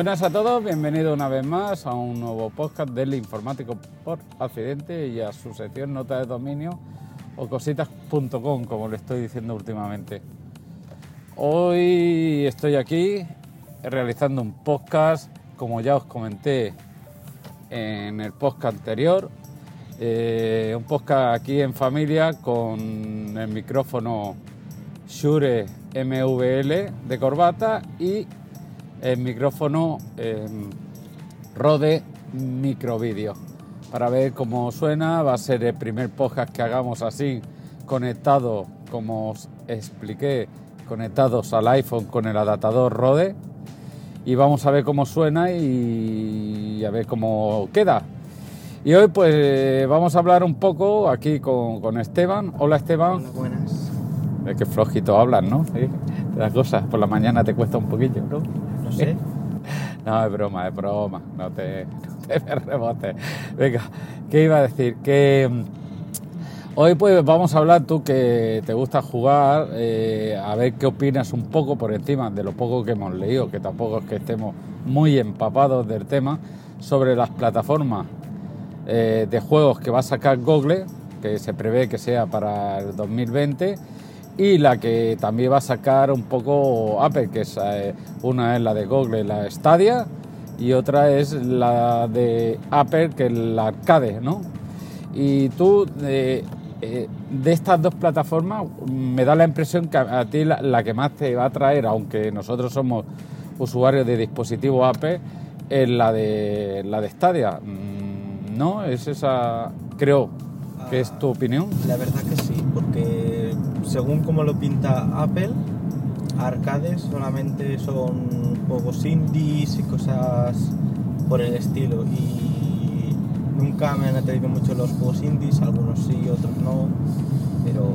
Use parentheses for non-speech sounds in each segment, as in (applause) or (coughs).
Buenas a todos, bienvenidos una vez más a un nuevo podcast del informático por accidente y a su sección nota de dominio o cositas.com, como le estoy diciendo últimamente. Hoy estoy aquí realizando un podcast, como ya os comenté en el podcast anterior, eh, un podcast aquí en familia con el micrófono Shure MVL de corbata y el micrófono eh, Rode Microvideo. Para ver cómo suena, va a ser el primer podcast que hagamos así, conectado, como os expliqué, conectados al iPhone con el adaptador Rode. Y vamos a ver cómo suena y a ver cómo queda. Y hoy pues vamos a hablar un poco aquí con, Esteban. Hola Esteban. Hola, buenas. Es que flojito hablan, ¿no? Las (laughs) cosas por la mañana te cuesta un poquillo, ¿no? (laughs) No es broma, es broma. No te, no te rebotes. Venga, ¿qué iba a decir? Que mm, hoy pues vamos a hablar, tú que te gusta jugar, eh, a ver qué opinas un poco por encima de lo poco que hemos leído, que tampoco es que estemos muy empapados del tema, sobre las plataformas eh, de juegos que va a sacar Google, que se prevé que sea para el 2020, y la que también va a sacar un poco Apple, que es eh, una es la de Google, la Stadia, y otra es la de Apple, que es la Arcade, ¿no? Y tú, eh, de estas dos plataformas, me da la impresión que a, ti la, la, que más te va a traer, aunque nosotros somos usuarios de dispositivos Apple, es la de, la de Stadia ¿no? Es esa, creo que es tu opinión. La verdad que sí, porque según como lo pinta Apple, arcades solamente son juegos indies y cosas por el estilo. Y nunca me han atraído mucho los juegos indies, algunos sí, otros no, pero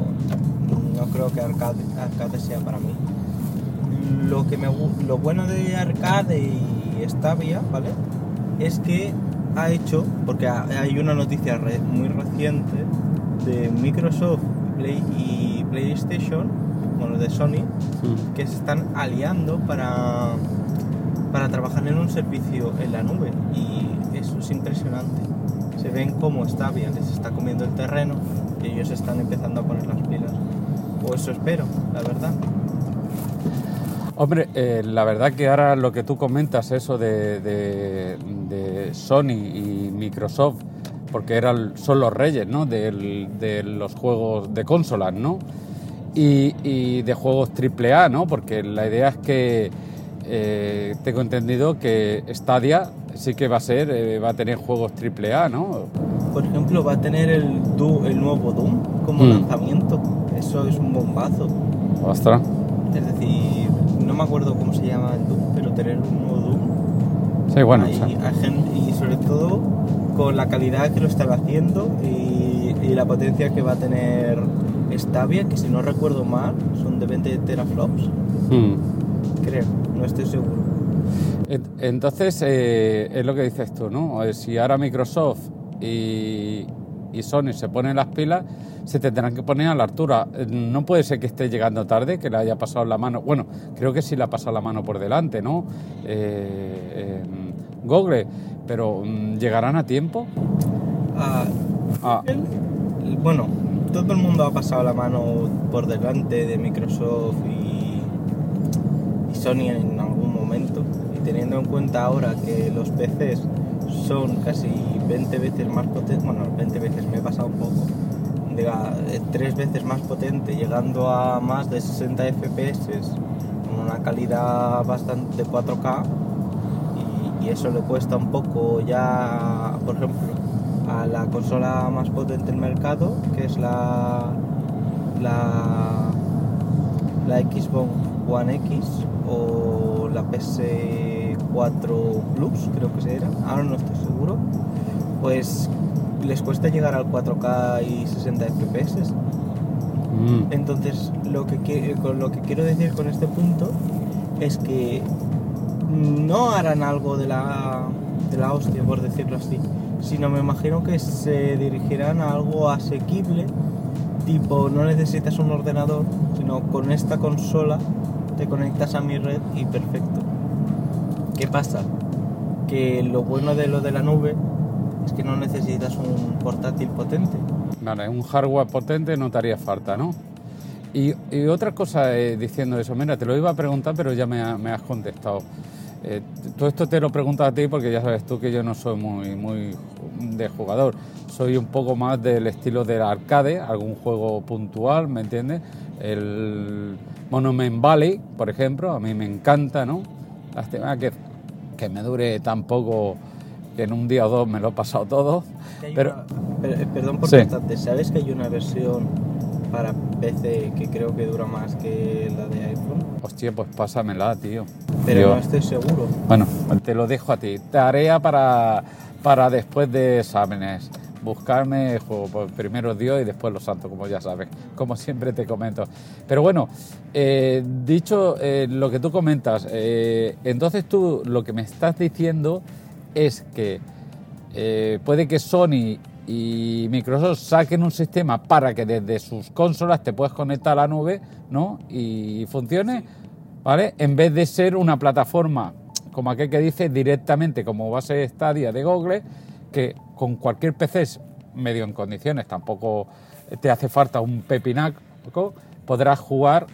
no creo que arcade, arcade sea para mí. Lo, que me, lo bueno de arcade y Stavia, ¿vale? Es que ha hecho, porque hay una noticia muy reciente de Microsoft y PlayStation, bueno, de Sony, que se están aliando para, para trabajar en un servicio en la nube y eso es impresionante. Se ven cómo Stadia les está comiendo el terreno y ellos están empezando a poner las pilas. O eso espero, la verdad. Hombre, eh, la verdad que ahora lo que tú comentas, eso de, Sony y Microsoft, porque eran, son los reyes ¿no? de, los juegos de consolas, ¿no? Y, de juegos AAA, ¿no? Porque la idea es que eh, tengo entendido que Stadia sí que va a ser, eh, va a tener juegos AAA, ¿no? Por ejemplo, va a tener el, el nuevo Doom como mm. lanzamiento. Eso es un bombazo. Ostras. Es decir, no me acuerdo cómo se llama el Doom, pero tener un nuevo Doom. Sí, bueno. y sobre todo con la calidad que lo estaba haciendo y, la potencia que va a tener Stavia, que si no recuerdo mal, son de 20 teraflops. Hmm. Creo, no estoy seguro. Entonces, eh, es lo que dices tú, ¿no? Si ahora Microsoft y, y Sony se ponen las pilas, se tendrán que poner a la altura. No puede ser que esté llegando tarde, que le haya pasado la mano. Bueno, creo que sí le ha pasado la mano por delante, ¿no? Eh, Google, pero mm, ¿llegarán a tiempo? Ah, ah. bueno, todo el mundo ha pasado la mano por delante de Microsoft y, Sony en algún momento. Y teniendo en cuenta ahora que los PCs son casi 20 veces más potentes, bueno, 20 veces me he pasado un poco, de, tres veces más potente, llegando a más de 60 FPS con una calidad bastante de 4K y, eso le cuesta un poco ya, por ejemplo, a la consola más potente del mercado, que es la, la, la Xbox One X o la PS4 Plus, creo que se era, ahora no estoy seguro, pues les cuesta llegar al 4K y 60 FPS. Mm. Entonces, lo que, lo que quiero decir con este punto es que no harán algo de la, de la hostia, por decirlo así, sino me imagino que se dirigirán a algo asequible, tipo no necesitas un ordenador, sino con esta consola te conectas a mi red y perfecto. ¿Qué pasa? Que lo bueno de lo de la nube es que no necesitas un portátil potente. Vale, un hardware potente no te haría falta, ¿no? Y, otra cosa eh, diciendo eso, mira, te lo iba a preguntar, pero ya me, has contestado. Eh, todo esto te lo pregunto a ti porque ya sabes tú que yo no soy muy, muy de jugador. Soy un poco más del estilo del arcade, algún juego puntual, ¿me entiendes? El Monument Valley, por ejemplo, a mí me encanta, ¿no? Lástima que, que me dure tan poco que en un día o dos me lo he pasado todo. Pero, eh, perdón por sí. ¿sabes que hay una versión para PC que creo que dura más que la de iPhone? Hostia, pues pásamela, tío. Pero no estoy seguro. Bueno, te lo dejo a ti. Tarea para, para después de exámenes. Buscarme pues, primero Dios y después los santos, como ya sabes, como siempre te comento. Pero bueno, eh, dicho eh, lo que tú comentas, entonces tú lo que me estás diciendo es que eh, puede que Sony y Microsoft saquen un sistema para que desde sus consolas te puedas conectar a la nube ¿no? y funcione, ¿vale? En vez de ser una plataforma, como aquel que dice, directamente como base Stadia de Google, que con cualquier PC medio en condiciones, tampoco te hace falta un pepinaco, podrás jugar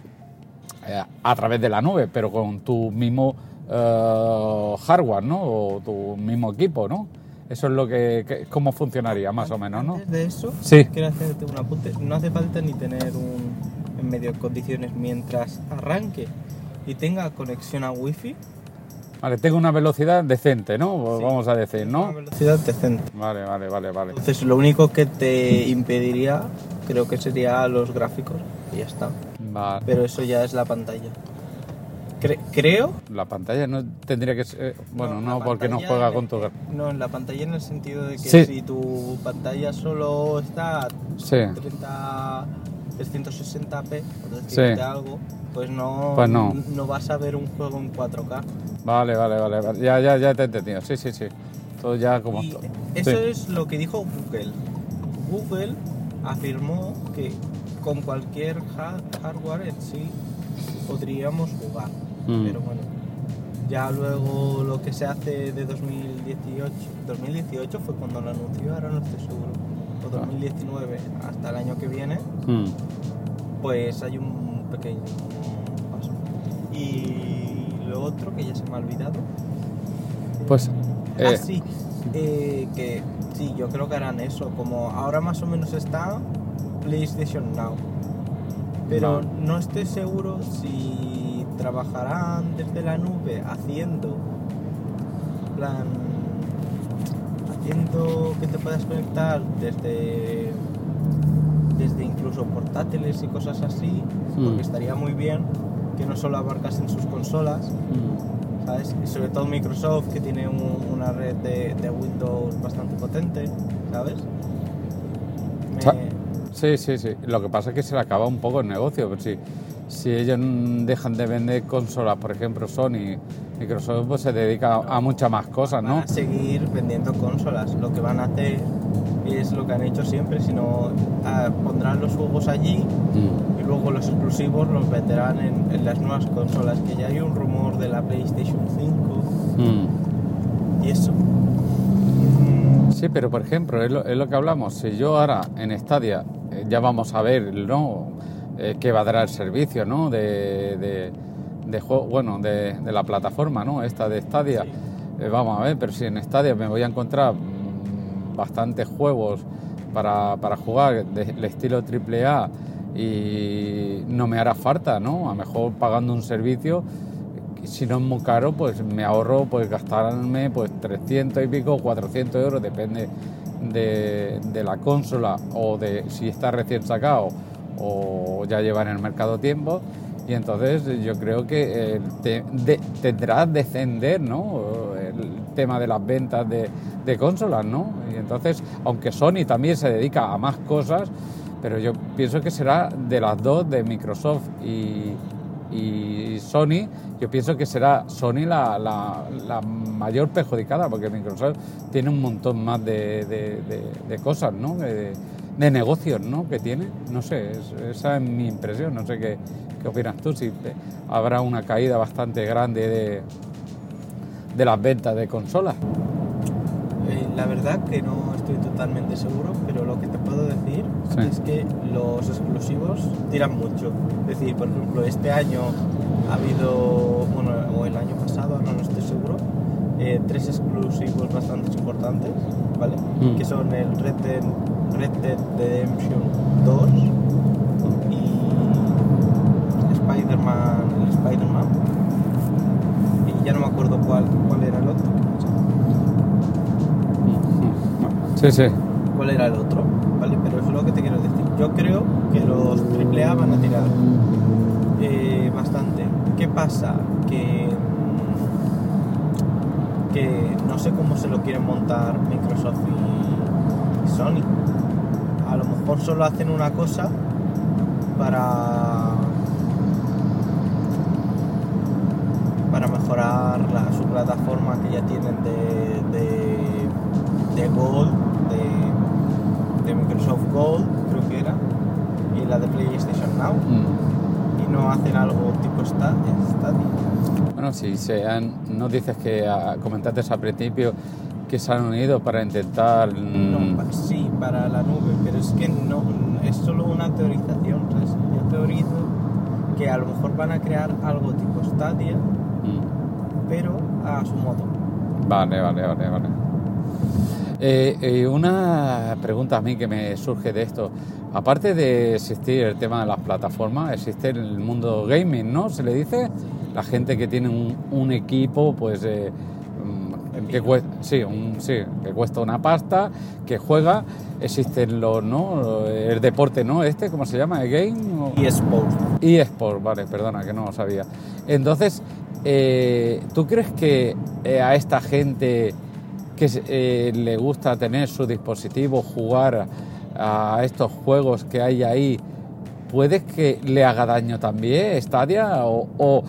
eh, a través de la nube, pero con tu mismo eh, hardware, ¿no? O tu mismo equipo, ¿no? Eso es lo que, cómo funcionaría más o menos, ¿no? de eso, sí. quiero hacerte un apunte. No hace falta ni tener un en medio condiciones mientras arranque y tenga conexión a wifi. Vale, tengo una velocidad decente, ¿no? Vamos a decir, ¿no? Una velocidad decente. Vale, vale, vale, vale. Entonces lo único que te impediría, creo que sería los gráficos y ya está. Vale. Pero eso ya es la pantalla creo. La pantalla no tendría que ser. Bueno, no, porque no juega con tu. No, en la pantalla en el sentido de que si tu pantalla solo está a 30, 360p, por decirte algo, pues no, pues no. no vas a ver un juego en 4K. Vale, vale, vale. Ya, ya, ya te he entendido. Sí, sí, sí. Todo ya como. eso es lo que dijo Google. Google afirmó que con cualquier hardware en sí podríamos jugar. Mm. Pero bueno, ya luego lo que se hace de 2018, 2018 fue cuando lo anunció, ahora no estoy seguro, o 2019 ah. hasta el año que viene, mm. pues hay un pequeño paso. Y lo otro que ya se me ha olvidado. Pues. Eh, ah, sí, eh, que sí, yo creo que harán eso, como ahora más o menos está PlayStation Now. Pero no estoy seguro si trabajarán desde la nube haciendo plan haciendo que te puedas conectar desde desde incluso portátiles y cosas así hmm. porque estaría muy bien que no solo abarcas en sus consolas hmm. ¿sabes? y sobre todo Microsoft que tiene una red de, Windows bastante potente ¿sabes? Sí, sí, sí. Lo que pasa es que se le acaba un poco el negocio. Pero sí si ellos dejan de vender consolas, por ejemplo Sony, Microsoft pues se dedica a, muchas más cosas, ¿no? Van a seguir vendiendo consolas. Lo que van a hacer es lo que han hecho siempre, sino ah, pondrán los juegos allí mm. y luego los exclusivos los venderán en, las nuevas consolas, que ya hay un rumor de la PlayStation 5 mm. y eso. Sí, pero por ejemplo, es lo, es lo, que hablamos, si yo ahora en Stadia eh, ya vamos a ver, ¿no? Eh, que va a dar el servicio, ¿no? De, de, juego, bueno, de, la plataforma, ¿no? Esta de Stadia. Eh, vamos a ver, pero si en Stadia me voy a encontrar mm, bastantes juegos para, para jugar del estilo AAA y no me hará falta, ¿no? A lo mejor pagando un servicio, si no es muy caro, pues me ahorro pues gastarme pues 300 y pico, 400 euros, depende de, de la consola o de si está recién sacado o ya lleva en el mercado tiempo y entonces yo creo que eh, tendrá que descender ¿no? el tema de las ventas de, consolas ¿no? y entonces aunque Sony también se dedica a más cosas pero yo pienso que será de las dos de Microsoft y, Sony yo pienso que será Sony la, la, mayor perjudicada porque Microsoft tiene un montón más de, de, de cosas ¿no? De negocios ¿no? que tiene. No sé, esa es mi impresión. No sé qué, qué opinas tú, si habrá una caída bastante grande de, de las ventas de consolas. Eh, la verdad que no estoy totalmente seguro, pero lo que te puedo decir es que los exclusivos tiran mucho. Es decir, por ejemplo, este año ha habido, bueno, o el año pasado, no, no estoy seguro, eh, tres exclusivos bastante importantes, ¿vale? Mm. Que son el Red Dead, Red Dead Redemption 2 y Spider-Man, Spider-Man. Y ya no me acuerdo cuál, cuál era el otro. Sí, sí. ¿Cuál era el otro? ¿Vale? Pero eso es lo que te quiero decir. Yo creo que los AAA van a tirar eh, bastante. ¿Qué pasa? Que que no sé cómo se lo quieren montar Microsoft y Sony. A lo mejor solo hacen una cosa para para mejorar su plataforma que ya tienen de, de, Gold, de, Microsoft Gold, creo que era, y la de PlayStation Now. Mm. Y no hacen algo tipo Stadia. Bueno, si se han, no dices que comentaste al principio que se han unido para intentar... No, mm, para la nube, pero es que no, es solo una teorización. Yo teorizo que a lo mejor van a crear algo tipo Stadia, mm. pero a su modo. Vale, vale, vale, vale. Eh, eh, una pregunta a mí que me surge de esto. Aparte de existir el tema de las plataformas, existe el mundo gaming, ¿no? Se le dice la gente que tiene un, equipo, pues eh, que cuesta, sí, sí, que cuesta una pasta, que juega, existen los, ¿no? El deporte, ¿no? Este, ¿cómo se llama? ¿El game? Y eSport. Y eSport, vale, perdona, que no lo sabía. Entonces, eh, ¿tú crees que eh, a esta gente que le gusta tener su dispositivo, jugar a estos juegos que hay ahí, puede que le haga daño también Stadia o, o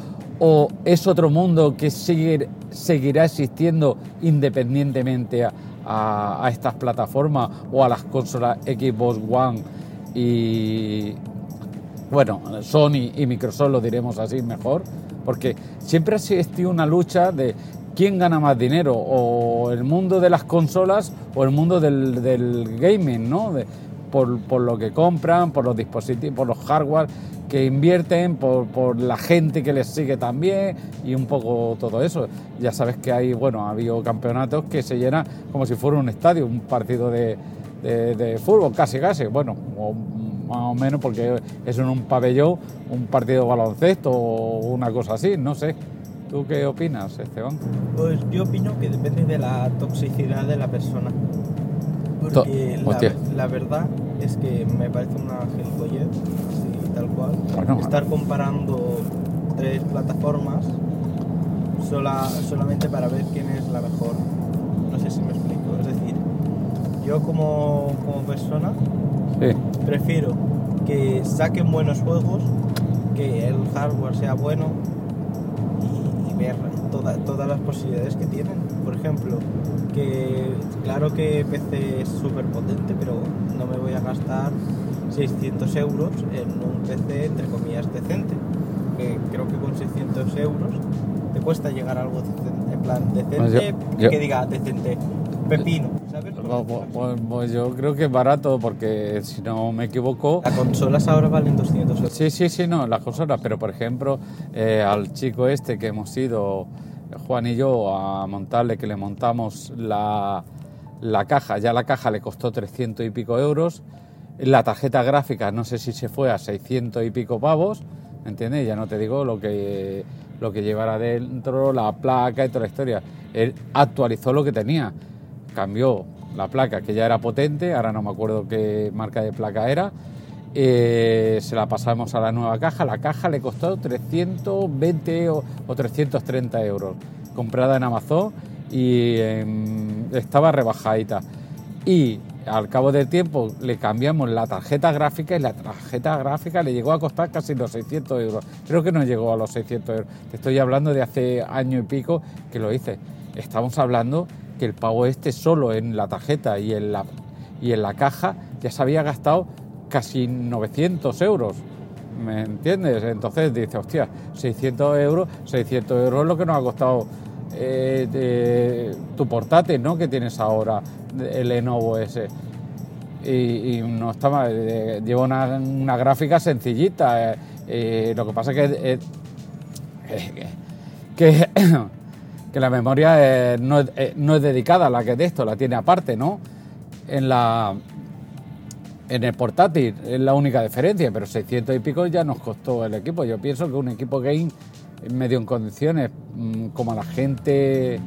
es otro mundo que seguirá existiendo independientemente a, estas plataformas o a las consolas Xbox One y bueno, Sony y Microsoft lo diremos así mejor, porque siempre ha existido una lucha de quién gana más dinero, o el mundo de las consolas o el mundo del, gaming, ¿no? Por, lo que compran, por los dispositivos, por los hardware que invierten, por, la gente que les sigue también y un poco todo eso. Ya sabes que hay, bueno, ha habido campeonatos que se llenan como si fuera un estadio, un partido de, fútbol, casi casi, bueno, más o menos porque es en un pabellón, un partido de baloncesto o una cosa así, no sé. ¿Tú qué opinas, Esteban? Pues yo opino que depende de la toxicidad de la persona. Porque la, la, verdad es que me parece una gilipollez tal cual. Estar comparando tres plataformas sola, solamente para ver quién es la mejor. No sé si me explico. Es decir, yo como, persona prefiero que saquen buenos juegos, que el hardware sea bueno y, ver todas las posibilidades que tienen. Por ejemplo, que claro que PC es súper potente, pero no me voy a gastar 600 euros en un PC entre comillas decente. Que creo que con 600 euros te cuesta llegar a algo decente, en plan decente, pues que diga decente, pepino. ¿sabes? Pues, pues, yo creo que es barato porque si no me equivoco... Las consolas ahora valen 200 euros. Sí, sí, sí, no, las consolas, pero por ejemplo eh, al chico este que hemos ido, Juan y yo, a montarle, que le montamos la, la caja, ya la caja le costó 300 y pico euros. La tarjeta gráfica no sé si se fue a 600 y pico pavos, ¿entiendes? Ya no te digo lo que, lo que llevará dentro, la placa y toda la historia. Él actualizó lo que tenía, cambió la placa que ya era potente, ahora no me acuerdo qué marca de placa era, eh, se la pasamos a la nueva caja, la caja le costó 320 o, 330 euros, comprada en Amazon y estaba rebajadita. Y al cabo del tiempo le cambiamos la tarjeta gráfica y la tarjeta gráfica le llegó a costar casi los 600 euros. Creo que no llegó a los 600 euros. Te estoy hablando de hace año y pico que lo hice. Estamos hablando que el pago este solo en la tarjeta y en la, y en la caja ya se había gastado casi 900 euros. ¿Me entiendes? Entonces dice, hostia, 600 euros, 600 euros es lo que nos ha costado eh, tu portátil, ¿no? Que tienes ahora, el Lenovo ese. Y, no está lleva una, gráfica sencillita. lo que pasa es que, que, (coughs) que, la memoria no, es, no es dedicada a la que de esto, la tiene aparte, ¿no? En la en el portátil es la única diferencia, pero 600 y pico ya nos costó el equipo. Yo pienso que un equipo game medio en condiciones, mm, como a la gente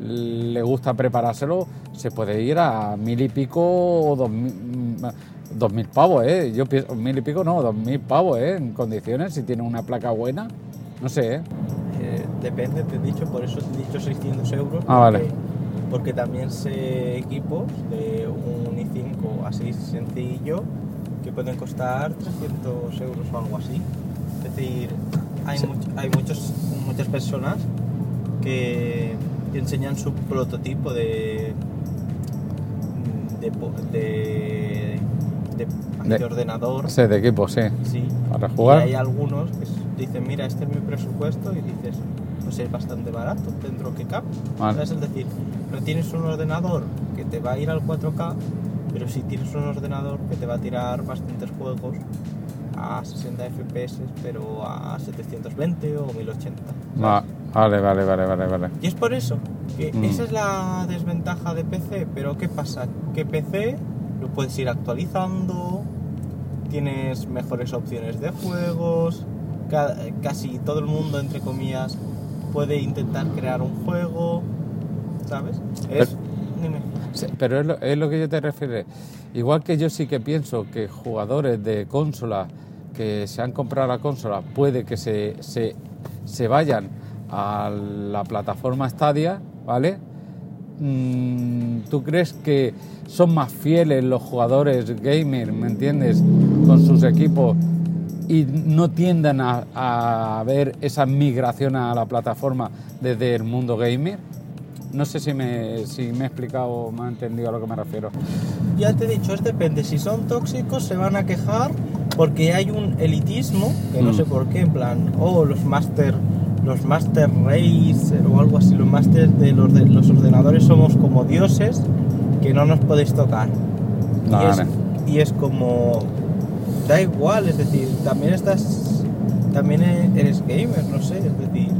le gusta preparárselo, se puede ir a mil y pico o dos mil, mm, dos mil pavos, ¿eh? Yo pienso, mil y pico no, dos mil pavos, ¿eh? En condiciones, si tiene una placa buena, no sé, ¿eh? eh depende, te he dicho, por eso te he dicho 600 euros. Ah, vale porque también sé equipos de un i5 así sencillo que pueden costar 300 euros o algo así. Es decir, hay, hay muchos, muchas personas que enseñan su prototipo de de, de, de, ordenador. Sí, de equipo, sí. sí. Para jugar. Y hay algunos que dicen, mira, este es mi presupuesto y dices, pues es bastante barato dentro que cabe. Es decir, no tienes un ordenador que te va a ir al 4K, pero sí tienes un ordenador que te va a tirar bastantes juegos a 60 FPS, pero a 720 o 1080. vale, vale, vale, vale, vale. Y es por eso, que mm. esa es la desventaja de PC, pero ¿qué pasa? Que PC lo puedes ir actualizando, tienes mejores opciones de juegos, casi todo el mundo, entre comillas, puede intentar crear un juego, ¿sabes? Es, pero, es, lo, que yo te refiero. Igual que yo sí que pienso que jugadores de consola que se han comprado la consola puede que se, se, vayan a la plataforma Stadia, ¿vale? Mm, ¿Tú crees que son más fieles los jugadores gamer, ¿me entiendes? Con sus equipos y no tiendan a, a, ver esa migración a la plataforma desde el mundo gamer. No sé si me, si me he explicado o me ha entendido a lo que me refiero. Ya te he dicho, es depende. Si son tóxicos se van a quejar porque hay un elitismo, que no sé mm. por qué, en plan, oh, los master, los master race o algo así, los masters de los, de los ordenadores somos como dioses que no nos podéis tocar. y, y es como, da igual, es decir, también estás, también eres gamer, no sé, es decir,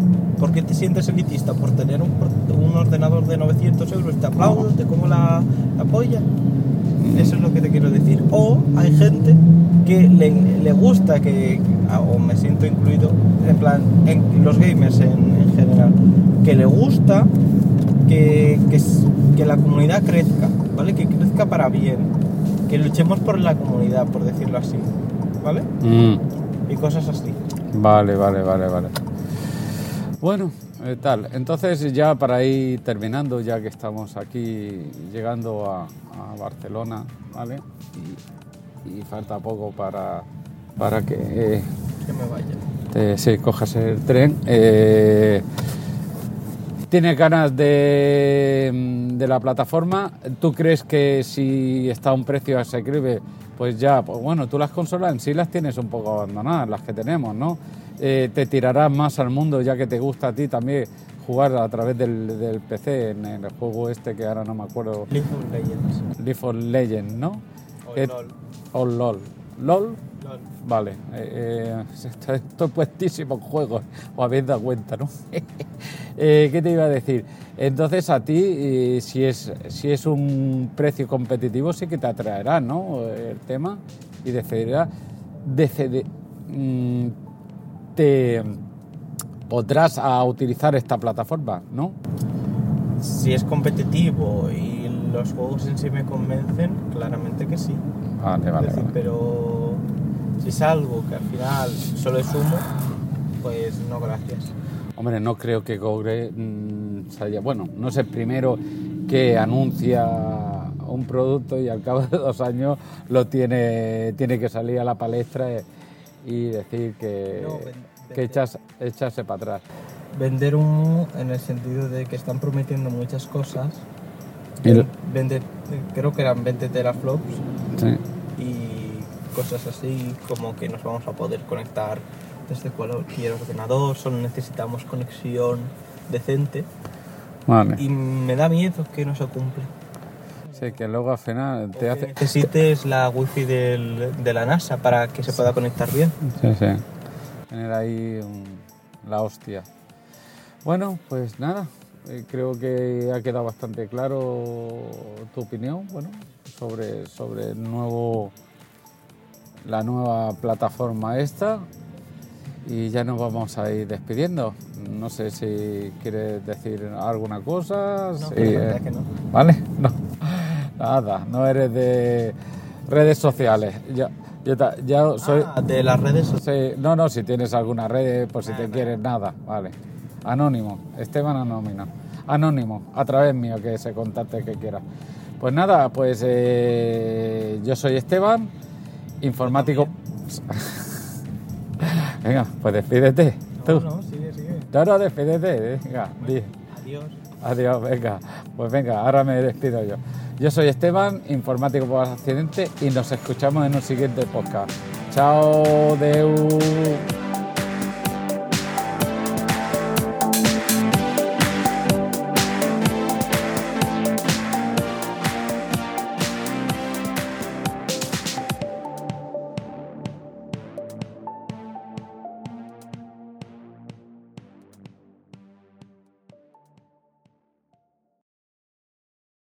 ¿por qué te sientes elitista? ¿Por tener un, un ordenador de 900 euros? ¿Te aplaudo? ¿Te como la, la polla? Eso es lo que te quiero decir. O hay gente que le, le gusta que, o me siento incluido, en plan, en los gamers en, en general, que le gusta que, que, que la comunidad crezca, ¿vale? Que crezca para bien que luchemos por la comunidad, por decirlo así, ¿vale? Mm. Y cosas así. Vale, vale, vale, vale. Bueno, eh, tal. Entonces ya para ir terminando, ya que estamos aquí llegando a, Barcelona, ¿vale? Y, falta poco para, para que... Eh, que me vaya. Te, sí, cojas el tren. Eh, tiene ganas de, de, la plataforma. ¿Tú crees que si está a un precio asequible, pues ya, pues bueno, tú las consolas en sí las tienes un poco abandonadas, las que tenemos, ¿no? Eh, te tirarás más al mundo ya que te gusta a ti también jugar a través del, PC en el juego este que ahora no me acuerdo. League of Legends. League of Legends, ¿no? O LOL. O LOL. ¿LOL? Vale, eh, eh, (laughs) estoy puestísimo en juegos, (laughs) o habéis dado cuenta, ¿no? (laughs) Eh, ¿Qué te iba a decir? Entonces a ti, si, es, si es un precio competitivo, sí que te atraerá, ¿no? El tema y decidirá, mm, te podrás a utilizar esta plataforma, ¿no? Si es competitivo y los juegos en sí me convencen, claramente que sí. Vale, vale. Pero si es algo que al final solo es humo, pues no gracias. Hombre, no creo que Google mmm, bueno, no es el primero que anuncia un producto y al cabo de dos años lo tiene, tiene que salir a la palestra y decir que, que echas, echarse para atrás. Vender humo en el sentido de que están prometiendo muchas cosas. creo que eran 20 teraflops. Sí cosas así como que nos vamos a poder conectar desde cualquier ordenador, solo necesitamos conexión decente. Y me da miedo que no se cumple. Sí, que luego al final te hace... Necesites la wifi del, de la NASA para que se pueda conectar bien. Sí, sí. Tener ahí la hostia. Bueno, pues nada, eh, creo que ha quedado bastante claro tu opinión, bueno, sobre, sobre el nuevo, la nueva plataforma esta y ya nos vamos a ir despidiendo. No sé si quieres decir alguna cosa. No, que no. ¿Vale? (laughs) No. Nada, no eres de redes sociales. Ya, soy. Ah, de las redes sociales. no, no, si tienes alguna red, por si te quieres, nada, vale. Anónimo, Esteban Anónimo. Anónimo, a través mío, que se contacte que quiera. Pues nada, pues eh, yo soy Esteban, informático. (laughs) Venga, pues despídete. No, no, sigue, sigue. No, no, despídete. Venga, Adiós. Adiós, venga. Pues venga, ahora me despido yo. Yo soy Esteban, informático por accidente, y nos escuchamos en un siguiente podcast. Chao, Deu.